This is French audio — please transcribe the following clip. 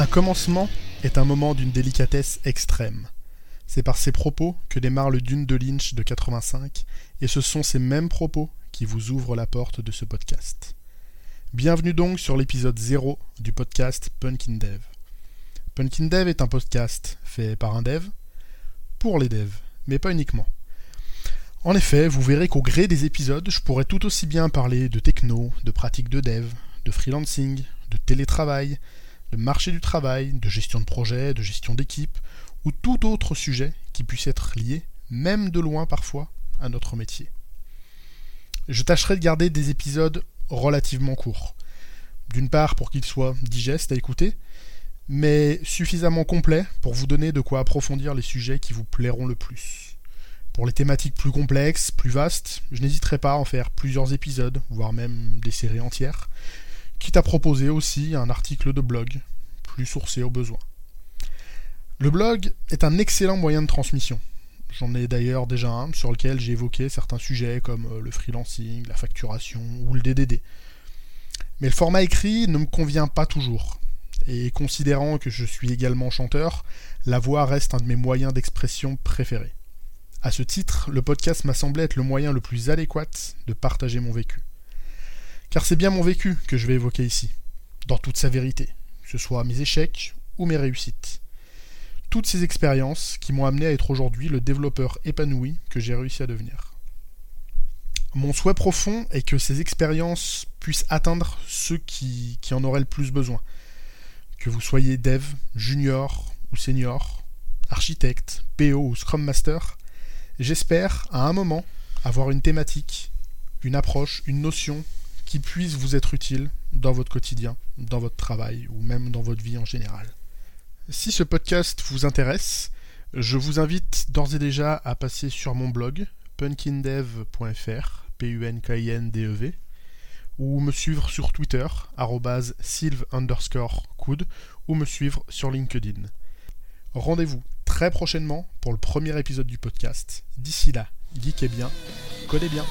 Un commencement est un moment d'une délicatesse extrême. C'est par ces propos que démarre le Dune de Lynch de 85, et ce sont ces mêmes propos qui vous ouvrent la porte de ce podcast. Bienvenue donc sur l'épisode 0 du podcast Punkin Dev. Punkin Dev est un podcast fait par un dev, pour les devs, mais pas uniquement. En effet, vous verrez qu'au gré des épisodes, je pourrais tout aussi bien parler de techno, de pratiques de dev, de freelancing, de télétravail, de marché du travail, de gestion de projet, de gestion d'équipe, ou tout autre sujet qui puisse être lié, même de loin parfois, à notre métier. Je tâcherai de garder des épisodes relativement courts. D'une part pour qu'ils soient digestes à écouter, mais suffisamment complets pour vous donner de quoi approfondir les sujets qui vous plairont le plus. Pour les thématiques plus complexes, plus vastes, je n'hésiterai pas à en faire plusieurs épisodes, voire même des séries entières, quitte à proposer aussi un article de blog, plus sourcé au besoin. Le blog est un excellent moyen de transmission. J'en ai d'ailleurs déjà un sur lequel j'ai évoqué certains sujets comme euh, le freelancing, la facturation ou le DDD. Mais le format écrit ne me convient pas toujours. Et considérant que je suis également chanteur, la voix reste un de mes moyens d'expression préférés. À ce titre, le podcast m'a semblé être le moyen le plus adéquat de partager mon vécu. Car c'est bien mon vécu que je vais évoquer ici, dans toute sa vérité, que ce soit mes échecs ou mes réussites. Toutes ces expériences qui m'ont amené à être aujourd'hui le développeur épanoui que j'ai réussi à devenir. Mon souhait profond est que ces expériences puissent atteindre ceux qui, en auraient le plus besoin. Que vous soyez dev, junior ou senior, architecte, PO ou Scrum Master, j'espère à un moment avoir une thématique, une approche, une notion qui puisse vous être utile dans votre quotidien, dans votre travail ou même dans votre vie en général. Si ce podcast vous intéresse, je vous invite d'ores et déjà à passer sur mon blog punkindev.fr, p e ou me suivre sur Twitter @sylve ou me suivre sur LinkedIn. Rendez-vous très prochainement pour le premier épisode du podcast. D'ici là, geekez bien, codez bien.